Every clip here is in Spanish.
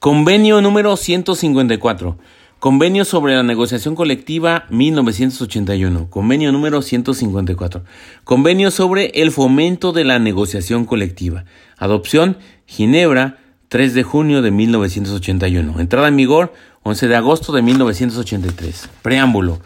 Convenio número 154. Convenio sobre la negociación colectiva 1981. Convenio número 154. Convenio sobre el fomento de la negociación colectiva. Adopción Ginebra 3 de junio de 1981. Entrada en vigor 11 de agosto de 1983. Preámbulo.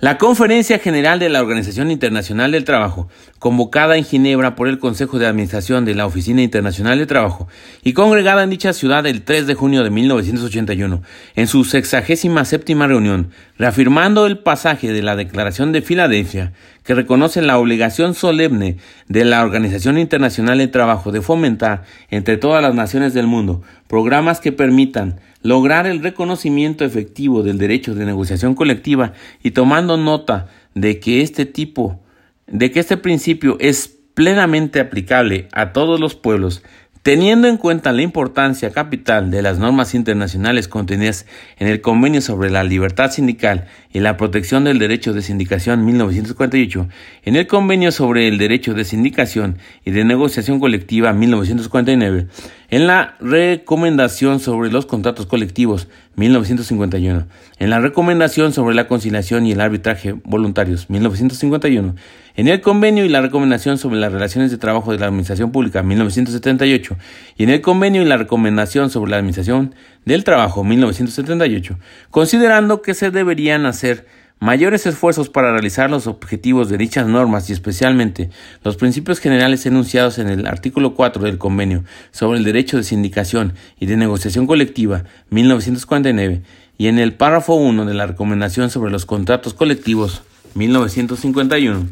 La Conferencia General de la Organización Internacional del Trabajo, convocada en Ginebra por el Consejo de Administración de la Oficina Internacional de Trabajo y congregada en dicha ciudad el 3 de junio de 1981, en su sexagésima séptima reunión, reafirmando el pasaje de la Declaración de Filadelfia, que reconoce la obligación solemne de la Organización Internacional del Trabajo de fomentar entre todas las naciones del mundo programas que permitan lograr el reconocimiento efectivo del derecho de negociación colectiva y tomando nota de que este tipo, de que este principio es plenamente aplicable a todos los pueblos, Teniendo en cuenta la importancia capital de las normas internacionales contenidas en el Convenio sobre la Libertad Sindical y la Protección del Derecho de Sindicación 1948, en el Convenio sobre el Derecho de Sindicación y de Negociación Colectiva 1949, en la Recomendación sobre los Contratos Colectivos 1951, en la Recomendación sobre la Conciliación y el Arbitraje Voluntarios 1951, en el Convenio y la Recomendación sobre las Relaciones de Trabajo de la Administración Pública 1978 y en el Convenio y la Recomendación sobre la Administración del Trabajo 1978, considerando que se deberían hacer mayores esfuerzos para realizar los objetivos de dichas normas y especialmente los principios generales enunciados en el artículo 4 del Convenio sobre el derecho de sindicación y de negociación colectiva 1949 y en el párrafo 1 de la recomendación sobre los contratos colectivos 1951,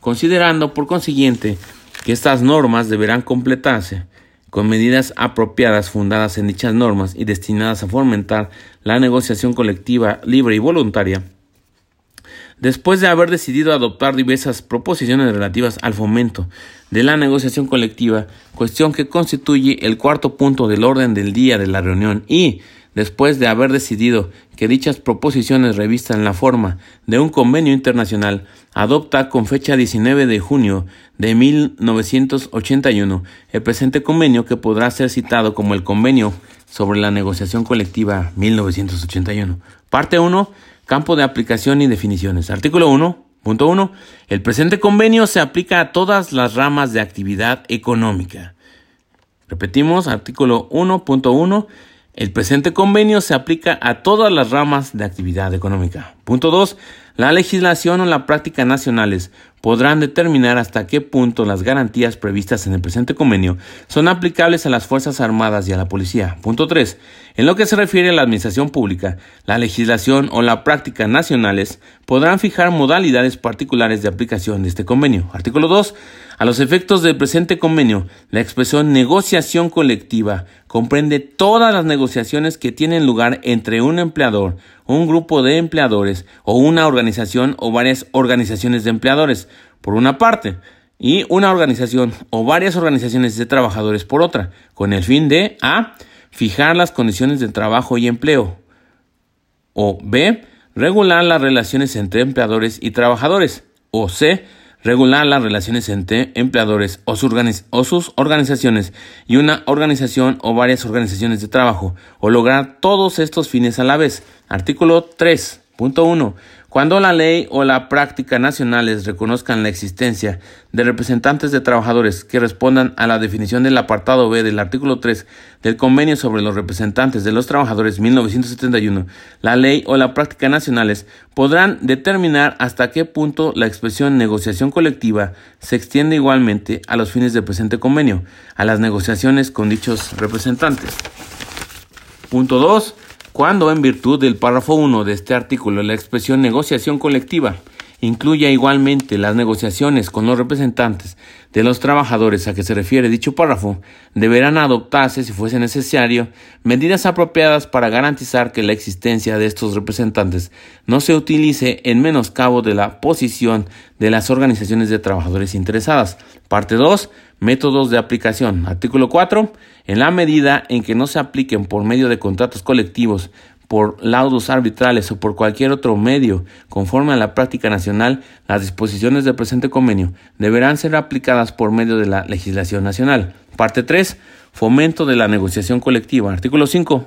considerando por consiguiente que estas normas deberán completarse con medidas apropiadas fundadas en dichas normas y destinadas a fomentar la negociación colectiva libre y voluntaria, después de haber decidido adoptar diversas proposiciones relativas al fomento de la negociación colectiva, cuestión que constituye el cuarto punto del orden del día de la reunión y, después de haber decidido que dichas proposiciones revistan la forma de un convenio internacional, adopta con fecha 19 de junio de 1981 el presente convenio que podrá ser citado como el Convenio sobre la Negociación Colectiva 1981. Parte 1 Campo de aplicación y definiciones. Artículo 1. Punto 1. El presente convenio se aplica a todas las ramas de actividad económica. Repetimos, artículo 1.1. El presente convenio se aplica a todas las ramas de actividad económica. Punto 2. La legislación o la práctica nacionales podrán determinar hasta qué punto las garantías previstas en el presente convenio son aplicables a las Fuerzas Armadas y a la Policía. Punto 3. En lo que se refiere a la administración pública, la legislación o la práctica nacionales podrán fijar modalidades particulares de aplicación de este convenio. Artículo 2. A los efectos del presente convenio, la expresión negociación colectiva comprende todas las negociaciones que tienen lugar entre un empleador, un grupo de empleadores o una organización o varias organizaciones de empleadores, por una parte, y una organización o varias organizaciones de trabajadores por otra, con el fin de A. Fijar las condiciones de trabajo y empleo. O B. Regular las relaciones entre empleadores y trabajadores. O C regular las relaciones entre empleadores o sus, organizaciones y una organización o varias organizaciones de trabajo, o lograr todos estos fines a la vez. Artículo 3.1. Cuando la ley o la práctica nacionales reconozcan la existencia de representantes de trabajadores que respondan a la definición del apartado B del artículo 3 del Convenio sobre los representantes de los trabajadores 1971, la ley o la práctica nacionales podrán determinar hasta qué punto la expresión negociación colectiva se extiende igualmente a los fines del presente convenio, a las negociaciones con dichos representantes. Punto 2 cuando en virtud del párrafo 1 de este artículo la expresión negociación colectiva incluya igualmente las negociaciones con los representantes de los trabajadores a que se refiere dicho párrafo, deberán adoptarse, si fuese necesario, medidas apropiadas para garantizar que la existencia de estos representantes no se utilice en menoscabo de la posición de las organizaciones de trabajadores interesadas. Parte 2. Métodos de aplicación. Artículo 4. En la medida en que no se apliquen por medio de contratos colectivos por laudos arbitrales o por cualquier otro medio conforme a la práctica nacional, las disposiciones del presente convenio deberán ser aplicadas por medio de la legislación nacional. Parte 3. Fomento de la negociación colectiva. Artículo 5.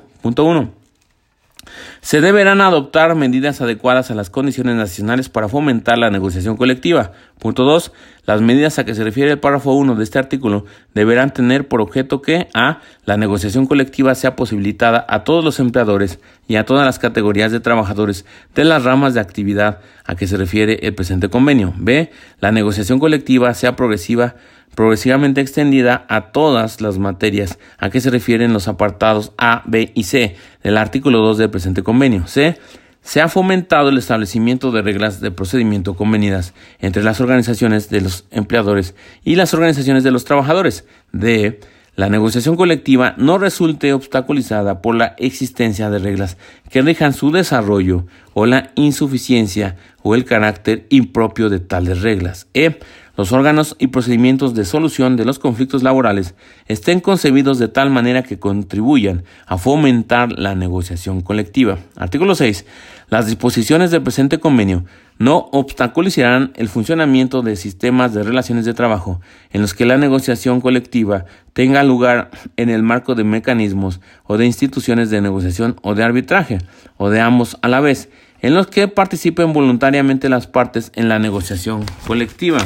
Punto 1. Se deberán adoptar medidas adecuadas a las condiciones nacionales para fomentar la negociación colectiva. Punto 2. Las medidas a que se refiere el párrafo 1 de este artículo deberán tener por objeto que a. La negociación colectiva sea posibilitada a todos los empleadores y a todas las categorías de trabajadores de las ramas de actividad a que se refiere el presente convenio. b. La negociación colectiva sea progresiva progresivamente extendida a todas las materias a que se refieren los apartados A, B y C del artículo 2 del presente convenio. C. Se ha fomentado el establecimiento de reglas de procedimiento convenidas entre las organizaciones de los empleadores y las organizaciones de los trabajadores. D. La negociación colectiva no resulte obstaculizada por la existencia de reglas que rijan su desarrollo o la insuficiencia o el carácter impropio de tales reglas. E los órganos y procedimientos de solución de los conflictos laborales estén concebidos de tal manera que contribuyan a fomentar la negociación colectiva. Artículo 6. Las disposiciones del presente convenio no obstaculizarán el funcionamiento de sistemas de relaciones de trabajo en los que la negociación colectiva tenga lugar en el marco de mecanismos o de instituciones de negociación o de arbitraje, o de ambos a la vez, en los que participen voluntariamente las partes en la negociación colectiva.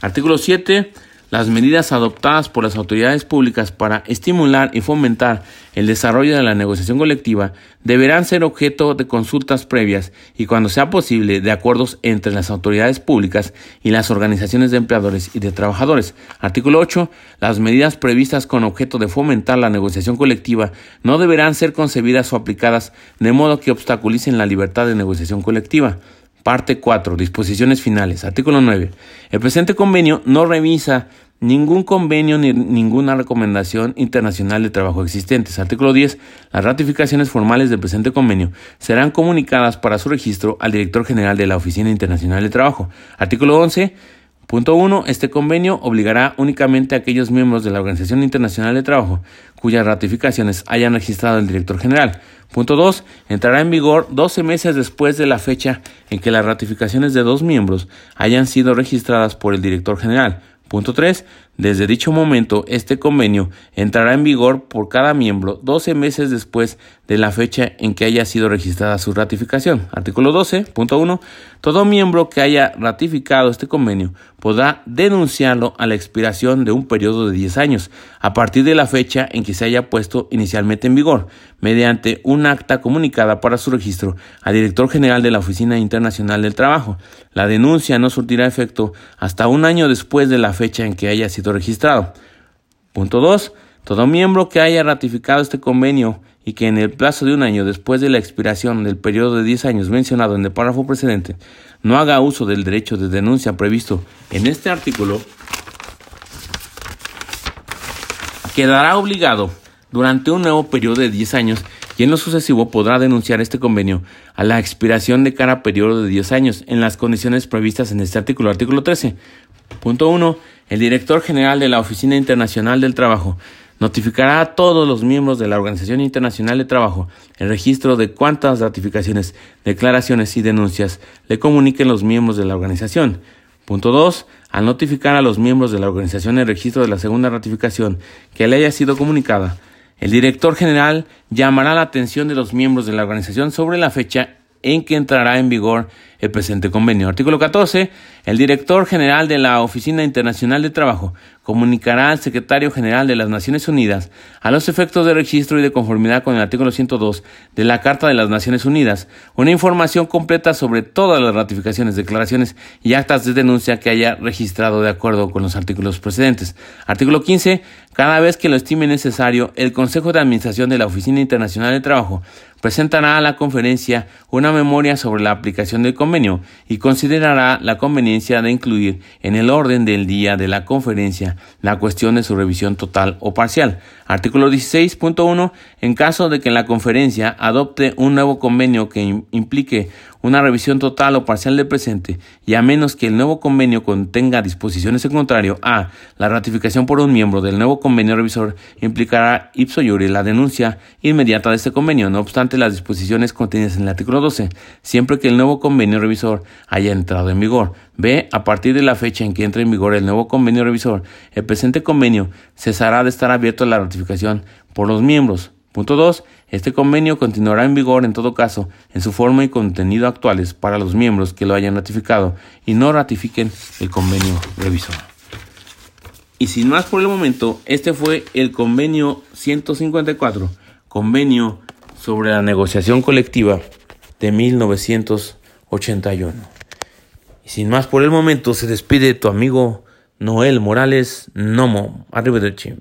Artículo 7. Las medidas adoptadas por las autoridades públicas para estimular y fomentar el desarrollo de la negociación colectiva deberán ser objeto de consultas previas y, cuando sea posible, de acuerdos entre las autoridades públicas y las organizaciones de empleadores y de trabajadores. Artículo 8. Las medidas previstas con objeto de fomentar la negociación colectiva no deberán ser concebidas o aplicadas de modo que obstaculicen la libertad de negociación colectiva. Parte 4. Disposiciones finales. Artículo 9. El presente convenio no revisa ningún convenio ni ninguna recomendación internacional de trabajo existentes. Artículo 10. Las ratificaciones formales del presente convenio serán comunicadas para su registro al director general de la Oficina Internacional de Trabajo. Artículo 11. Punto 1. Este convenio obligará únicamente a aquellos miembros de la Organización Internacional de Trabajo cuyas ratificaciones hayan registrado el director general. Punto 2. Entrará en vigor 12 meses después de la fecha en que las ratificaciones de dos miembros hayan sido registradas por el director general. Punto 3. Desde dicho momento, este convenio entrará en vigor por cada miembro 12 meses después de la fecha en que haya sido registrada su ratificación. Artículo 12.1. Todo miembro que haya ratificado este convenio podrá denunciarlo a la expiración de un periodo de 10 años, a partir de la fecha en que se haya puesto inicialmente en vigor, mediante un acta comunicada para su registro al director general de la Oficina Internacional del Trabajo. La denuncia no surtirá efecto hasta un año después de la fecha en que haya sido registrado. Punto 2. Todo miembro que haya ratificado este convenio y que en el plazo de un año después de la expiración del periodo de 10 años mencionado en el párrafo precedente no haga uso del derecho de denuncia previsto en este artículo, quedará obligado durante un nuevo periodo de 10 años y en lo sucesivo podrá denunciar este convenio a la expiración de cada periodo de 10 años en las condiciones previstas en este artículo. Artículo 13. Punto 1. El director general de la Oficina Internacional del Trabajo notificará a todos los miembros de la Organización Internacional de Trabajo el registro de cuántas ratificaciones, declaraciones y denuncias le comuniquen los miembros de la organización. Punto 2. Al notificar a los miembros de la organización el registro de la segunda ratificación que le haya sido comunicada, el director general llamará la atención de los miembros de la organización sobre la fecha en que entrará en vigor el presente convenio. Artículo 14. El director general de la Oficina Internacional de Trabajo comunicará al secretario general de las Naciones Unidas, a los efectos de registro y de conformidad con el artículo 102 de la Carta de las Naciones Unidas, una información completa sobre todas las ratificaciones, declaraciones y actas de denuncia que haya registrado de acuerdo con los artículos precedentes. Artículo 15. Cada vez que lo estime necesario, el Consejo de Administración de la Oficina Internacional de Trabajo presentará a la conferencia una memoria sobre la aplicación del convenio y considerará la conveniencia de incluir en el orden del día de la conferencia la cuestión de su revisión total o parcial. Artículo 16.1. En caso de que la conferencia adopte un nuevo convenio que implique una revisión total o parcial del presente y a menos que el nuevo convenio contenga disposiciones en contrario a la ratificación por un miembro del nuevo convenio revisor implicará ipso iure la denuncia inmediata de este convenio, no obstante las disposiciones contenidas en el artículo 12, siempre que el nuevo convenio revisor haya entrado en vigor. B. A partir de la fecha en que entre en vigor el nuevo convenio revisor, el presente convenio cesará de estar abierto a la ratificación por los miembros. Punto 2. Este convenio continuará en vigor en todo caso en su forma y contenido actuales para los miembros que lo hayan ratificado y no ratifiquen el convenio revisor. Y sin más por el momento, este fue el convenio 154, convenio sobre la negociación colectiva de 1981. Y sin más por el momento, se despide tu amigo Noel Morales Nomo. Arrivederci.